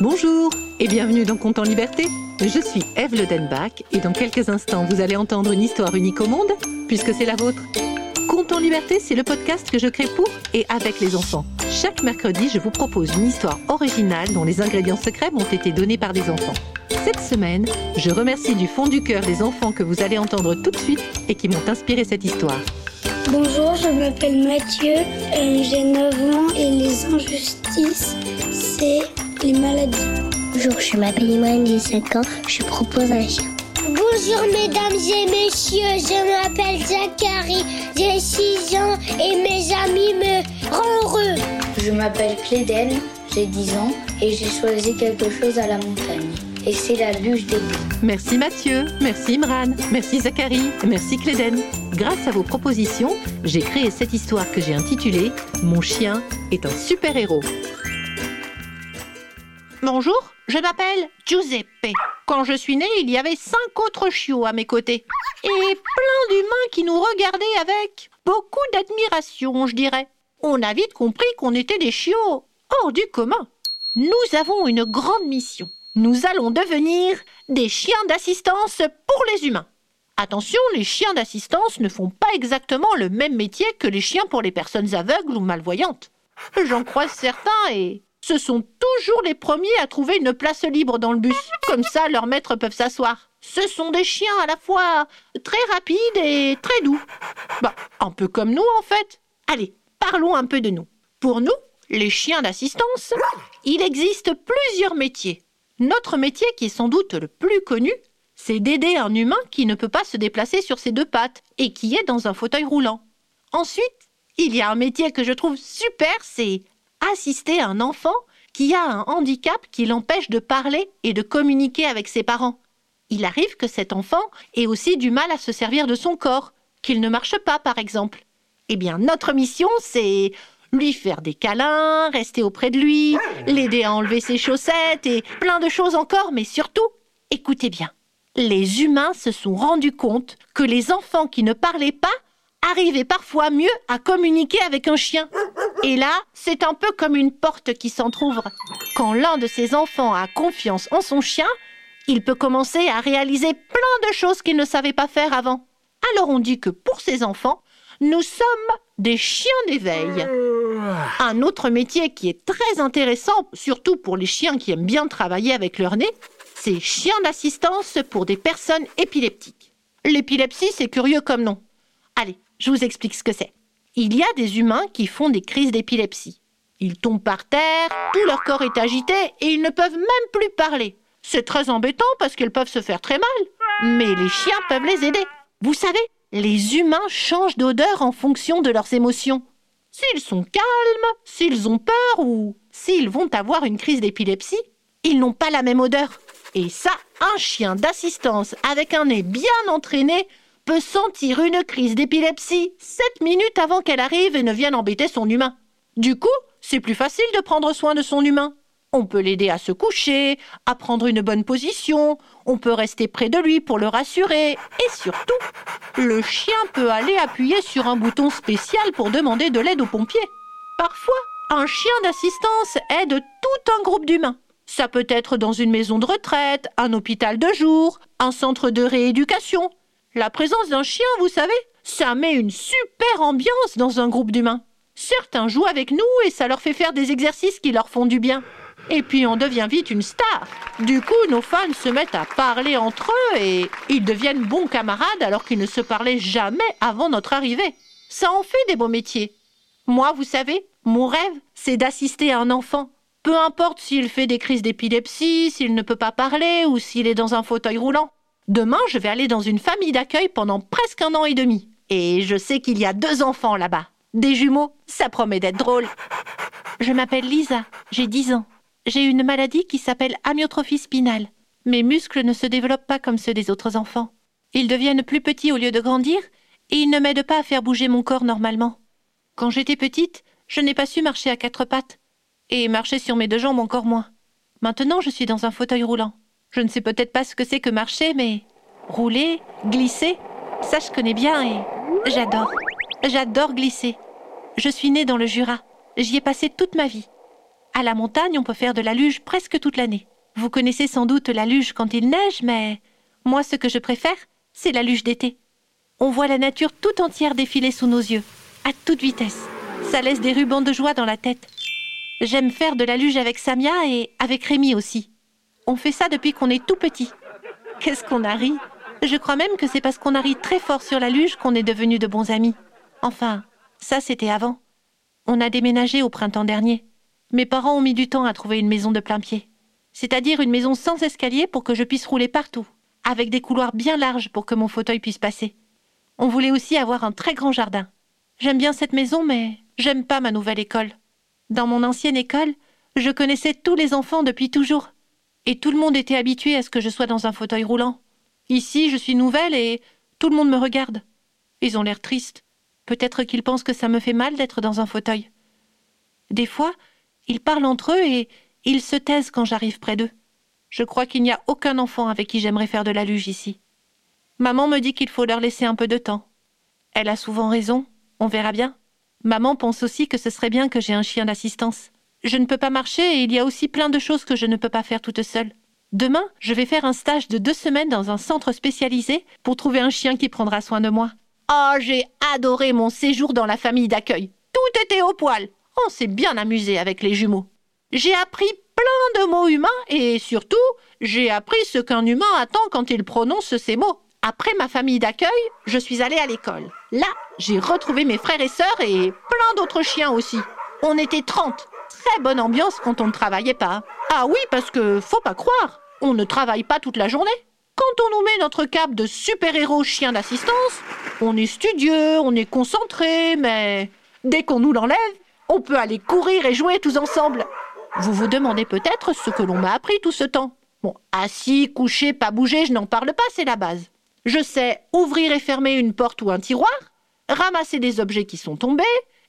Bonjour et bienvenue dans Compte en Liberté. Je suis Eve Le Denbach et dans quelques instants, vous allez entendre une histoire unique au monde, puisque c'est la vôtre. Compte en Liberté, c'est le podcast que je crée pour et avec les enfants. Chaque mercredi, je vous propose une histoire originale dont les ingrédients secrets m'ont été donnés par des enfants. Cette semaine, je remercie du fond du cœur les enfants que vous allez entendre tout de suite et qui m'ont inspiré cette histoire. Bonjour, je m'appelle Mathieu, j'ai 9 ans et les injustices, c'est les maladies. Bonjour, je m'appelle Imane, j'ai 5 ans, je propose un chien. Bonjour mesdames et messieurs, je m'appelle Zachary, j'ai 6 ans et mes amis me rendent heureux. Je m'appelle Cléden, j'ai 10 ans et j'ai choisi quelque chose à la montagne. Et c'est la bûche des Merci Mathieu, merci Imran, merci Zachary, merci Cléden. Grâce à vos propositions, j'ai créé cette histoire que j'ai intitulée Mon chien est un super-héros. Bonjour, je m'appelle Giuseppe. Quand je suis né, il y avait cinq autres chiots à mes côtés. Et plein d'humains qui nous regardaient avec beaucoup d'admiration, je dirais. On a vite compris qu'on était des chiots hors du commun. Nous avons une grande mission. Nous allons devenir des chiens d'assistance pour les humains. Attention, les chiens d'assistance ne font pas exactement le même métier que les chiens pour les personnes aveugles ou malvoyantes. J'en croise certains et ce sont toujours les premiers à trouver une place libre dans le bus. Comme ça, leurs maîtres peuvent s'asseoir. Ce sont des chiens à la fois très rapides et très doux. Bah, un peu comme nous en fait. Allez, parlons un peu de nous. Pour nous, les chiens d'assistance, il existe plusieurs métiers. Notre métier qui est sans doute le plus connu, c'est d'aider un humain qui ne peut pas se déplacer sur ses deux pattes et qui est dans un fauteuil roulant. Ensuite, il y a un métier que je trouve super, c'est assister un enfant qui a un handicap qui l'empêche de parler et de communiquer avec ses parents. Il arrive que cet enfant ait aussi du mal à se servir de son corps, qu'il ne marche pas par exemple. Eh bien, notre mission, c'est lui faire des câlins, rester auprès de lui, l'aider à enlever ses chaussettes et plein de choses encore, mais surtout, écoutez bien, les humains se sont rendus compte que les enfants qui ne parlaient pas arrivaient parfois mieux à communiquer avec un chien. Et là, c'est un peu comme une porte qui s'entr'ouvre. Quand l'un de ces enfants a confiance en son chien, il peut commencer à réaliser plein de choses qu'il ne savait pas faire avant. Alors on dit que pour ces enfants, nous sommes des chiens d'éveil. Un autre métier qui est très intéressant, surtout pour les chiens qui aiment bien travailler avec leur nez, c'est chien d'assistance pour des personnes épileptiques. L'épilepsie, c'est curieux comme nom. Allez, je vous explique ce que c'est. Il y a des humains qui font des crises d'épilepsie. Ils tombent par terre, tout leur corps est agité et ils ne peuvent même plus parler. C'est très embêtant parce qu'ils peuvent se faire très mal. Mais les chiens peuvent les aider. Vous savez, les humains changent d'odeur en fonction de leurs émotions. S'ils sont calmes, s'ils ont peur ou s'ils vont avoir une crise d'épilepsie, ils n'ont pas la même odeur. Et ça, un chien d'assistance avec un nez bien entraîné peut sentir une crise d'épilepsie 7 minutes avant qu'elle arrive et ne vienne embêter son humain. Du coup, c'est plus facile de prendre soin de son humain. On peut l'aider à se coucher, à prendre une bonne position, on peut rester près de lui pour le rassurer, et surtout, le chien peut aller appuyer sur un bouton spécial pour demander de l'aide aux pompiers. Parfois, un chien d'assistance aide tout un groupe d'humains. Ça peut être dans une maison de retraite, un hôpital de jour, un centre de rééducation. La présence d'un chien, vous savez, ça met une super ambiance dans un groupe d'humains. Certains jouent avec nous et ça leur fait faire des exercices qui leur font du bien. Et puis on devient vite une star. Du coup, nos fans se mettent à parler entre eux et ils deviennent bons camarades alors qu'ils ne se parlaient jamais avant notre arrivée. Ça en fait des beaux métiers. Moi, vous savez, mon rêve, c'est d'assister à un enfant. Peu importe s'il fait des crises d'épilepsie, s'il ne peut pas parler ou s'il est dans un fauteuil roulant. Demain, je vais aller dans une famille d'accueil pendant presque un an et demi. Et je sais qu'il y a deux enfants là-bas. Des jumeaux, ça promet d'être drôle. Je m'appelle Lisa, j'ai 10 ans. J'ai une maladie qui s'appelle amyotrophie spinale. Mes muscles ne se développent pas comme ceux des autres enfants. Ils deviennent plus petits au lieu de grandir, et ils ne m'aident pas à faire bouger mon corps normalement. Quand j'étais petite, je n'ai pas su marcher à quatre pattes, et marcher sur mes deux jambes encore moins. Maintenant, je suis dans un fauteuil roulant. Je ne sais peut-être pas ce que c'est que marcher, mais rouler, glisser, ça je connais bien et j'adore. J'adore glisser. Je suis née dans le Jura. J'y ai passé toute ma vie. À la montagne, on peut faire de la luge presque toute l'année. Vous connaissez sans doute la luge quand il neige, mais moi, ce que je préfère, c'est la luge d'été. On voit la nature tout entière défiler sous nos yeux, à toute vitesse. Ça laisse des rubans de joie dans la tête. J'aime faire de la luge avec Samia et avec Rémi aussi. On fait ça depuis qu'on est tout petit. Qu'est-ce qu'on a ri? Je crois même que c'est parce qu'on a ri très fort sur la luge qu'on est devenus de bons amis. Enfin, ça c'était avant. On a déménagé au printemps dernier. Mes parents ont mis du temps à trouver une maison de plein pied. C'est-à-dire une maison sans escalier pour que je puisse rouler partout, avec des couloirs bien larges pour que mon fauteuil puisse passer. On voulait aussi avoir un très grand jardin. J'aime bien cette maison, mais j'aime pas ma nouvelle école. Dans mon ancienne école, je connaissais tous les enfants depuis toujours. Et tout le monde était habitué à ce que je sois dans un fauteuil roulant. Ici, je suis nouvelle et tout le monde me regarde. Ils ont l'air tristes. Peut-être qu'ils pensent que ça me fait mal d'être dans un fauteuil. Des fois, ils parlent entre eux et ils se taisent quand j'arrive près d'eux. Je crois qu'il n'y a aucun enfant avec qui j'aimerais faire de la luge ici. Maman me dit qu'il faut leur laisser un peu de temps. Elle a souvent raison, on verra bien. Maman pense aussi que ce serait bien que j'ai un chien d'assistance. Je ne peux pas marcher et il y a aussi plein de choses que je ne peux pas faire toute seule. Demain, je vais faire un stage de deux semaines dans un centre spécialisé pour trouver un chien qui prendra soin de moi. Oh, j'ai adoré mon séjour dans la famille d'accueil. Tout était au poil. On s'est bien amusé avec les jumeaux. J'ai appris plein de mots humains et surtout, j'ai appris ce qu'un humain attend quand il prononce ces mots. Après ma famille d'accueil, je suis allée à l'école. Là, j'ai retrouvé mes frères et sœurs et plein d'autres chiens aussi. On était 30. Très bonne ambiance quand on ne travaillait pas. Ah oui, parce que faut pas croire, on ne travaille pas toute la journée. Quand on nous met notre cape de super-héros chien d'assistance, on est studieux, on est concentré, mais dès qu'on nous l'enlève, on peut aller courir et jouer tous ensemble. Vous vous demandez peut-être ce que l'on m'a appris tout ce temps. Bon, assis, couché, pas bouger, je n'en parle pas, c'est la base. Je sais ouvrir et fermer une porte ou un tiroir, ramasser des objets qui sont tombés,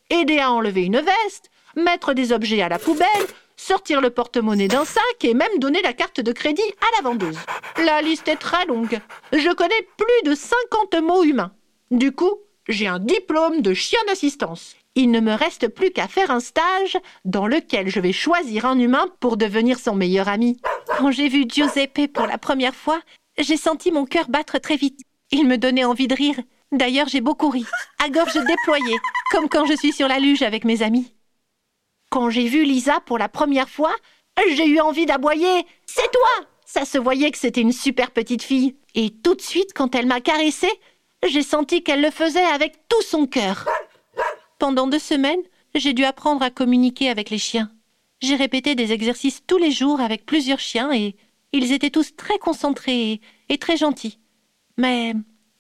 aider à enlever une veste, mettre des objets à la poubelle, sortir le porte-monnaie d'un sac et même donner la carte de crédit à la vendeuse. La liste est très longue. Je connais plus de 50 mots humains. Du coup, j'ai un diplôme de chien d'assistance. Il ne me reste plus qu'à faire un stage dans lequel je vais choisir un humain pour devenir son meilleur ami. Quand j'ai vu Giuseppe pour la première fois, j'ai senti mon cœur battre très vite. Il me donnait envie de rire. D'ailleurs, j'ai beaucoup ri, à gorge déployée, comme quand je suis sur la luge avec mes amis. Quand j'ai vu Lisa pour la première fois, j'ai eu envie d'aboyer. C'est toi Ça se voyait que c'était une super petite fille. Et tout de suite, quand elle m'a caressée, j'ai senti qu'elle le faisait avec tout son cœur. Pendant deux semaines, j'ai dû apprendre à communiquer avec les chiens. J'ai répété des exercices tous les jours avec plusieurs chiens et ils étaient tous très concentrés et, très gentils. Mais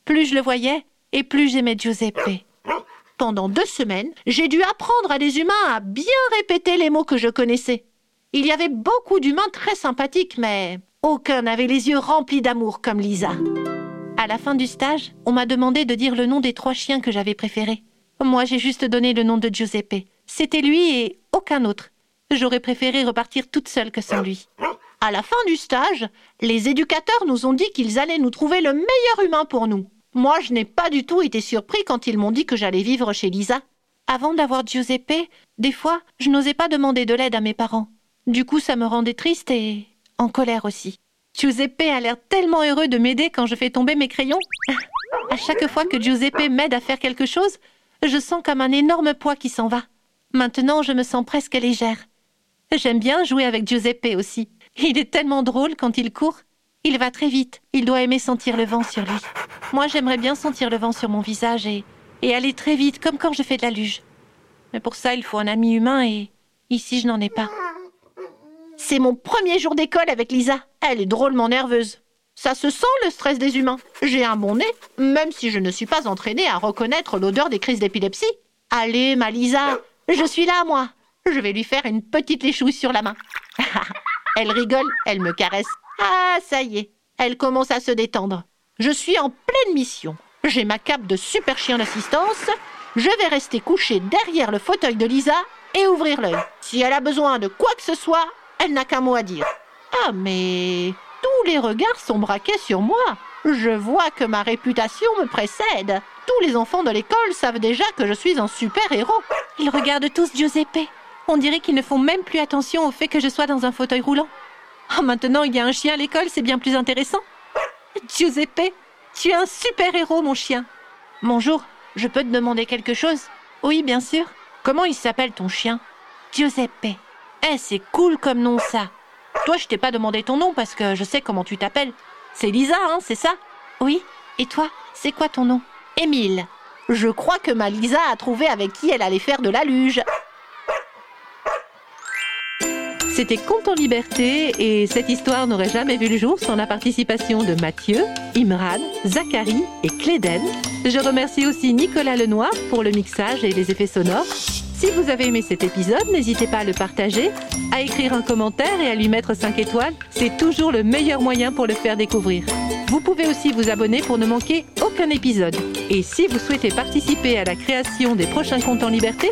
plus je le voyais, et plus j'aimais Giuseppe. Pendant deux semaines, j'ai dû apprendre à des humains à bien répéter les mots que je connaissais. Il y avait beaucoup d'humains très sympathiques, mais aucun n'avait les yeux remplis d'amour comme Lisa. À la fin du stage, on m'a demandé de dire le nom des trois chiens que j'avais préférés. Moi, j'ai juste donné le nom de Giuseppe. C'était lui et aucun autre. J'aurais préféré repartir toute seule que sans lui. À la fin du stage, les éducateurs nous ont dit qu'ils allaient nous trouver le meilleur humain pour nous. Moi, je n'ai pas du tout été surpris quand ils m'ont dit que j'allais vivre chez Lisa. Avant d'avoir Giuseppe, des fois, je n'osais pas demander de l'aide à mes parents. Du coup, ça me rendait triste et en colère aussi. Giuseppe a l'air tellement heureux de m'aider quand je fais tomber mes crayons. À chaque fois que Giuseppe m'aide à faire quelque chose, je sens comme un énorme poids qui s'en va. Maintenant, je me sens presque légère. J'aime bien jouer avec Giuseppe aussi. Il est tellement drôle quand il court. Il va très vite. Il doit aimer sentir le vent sur lui. Moi, j'aimerais bien sentir le vent sur mon visage et, aller très vite, comme quand je fais de la luge. Mais pour ça, il faut un ami humain et ici, je n'en ai pas. C'est mon premier jour d'école avec Lisa. Elle est drôlement nerveuse. Ça se sent le stress des humains. J'ai un bon nez, même si je ne suis pas entraînée à reconnaître l'odeur des crises d'épilepsie. Allez, ma Lisa, je suis là, moi. Je vais lui faire une petite léchouille sur la main. Elle rigole, elle me caresse. Ah, ça y est, elle commence à se détendre. Je suis en pleine mission. J'ai ma cape de super chien d'assistance. Je vais rester couché derrière le fauteuil de Lisa et ouvrir l'œil. Si elle a besoin de quoi que ce soit, elle n'a qu'un mot à dire. Ah, mais tous les regards sont braqués sur moi. Je vois que ma réputation me précède. Tous les enfants de l'école savent déjà que je suis un super héros. Ils regardent tous Giuseppe. On dirait qu'ils ne font même plus attention au fait que je sois dans un fauteuil roulant. Oh, maintenant, il y a un chien à l'école, c'est bien plus intéressant. Giuseppe, tu es un super héros, mon chien. Bonjour, je peux te demander quelque chose? Oui, bien sûr. Comment il s'appelle ton chien? Giuseppe. Eh, c'est cool comme nom ça. Toi, je t'ai pas demandé ton nom parce que je sais comment tu t'appelles. C'est Lisa, hein, c'est ça? Oui. Et toi, c'est quoi ton nom? Émile. Je crois que ma Lisa a trouvé avec qui elle allait faire de la luge. C'était Conte en liberté et cette histoire n'aurait jamais vu le jour sans la participation de Mathieu, Imran, Zachary et Cléden. Je remercie aussi Nicolas Lenoir pour le mixage et les effets sonores. Si vous avez aimé cet épisode, n'hésitez pas à le partager, à écrire un commentaire et à lui mettre 5 étoiles. C'est toujours le meilleur moyen pour le faire découvrir. Vous pouvez aussi vous abonner pour ne manquer aucun épisode. Et si vous souhaitez participer à la création des prochains comptes en liberté,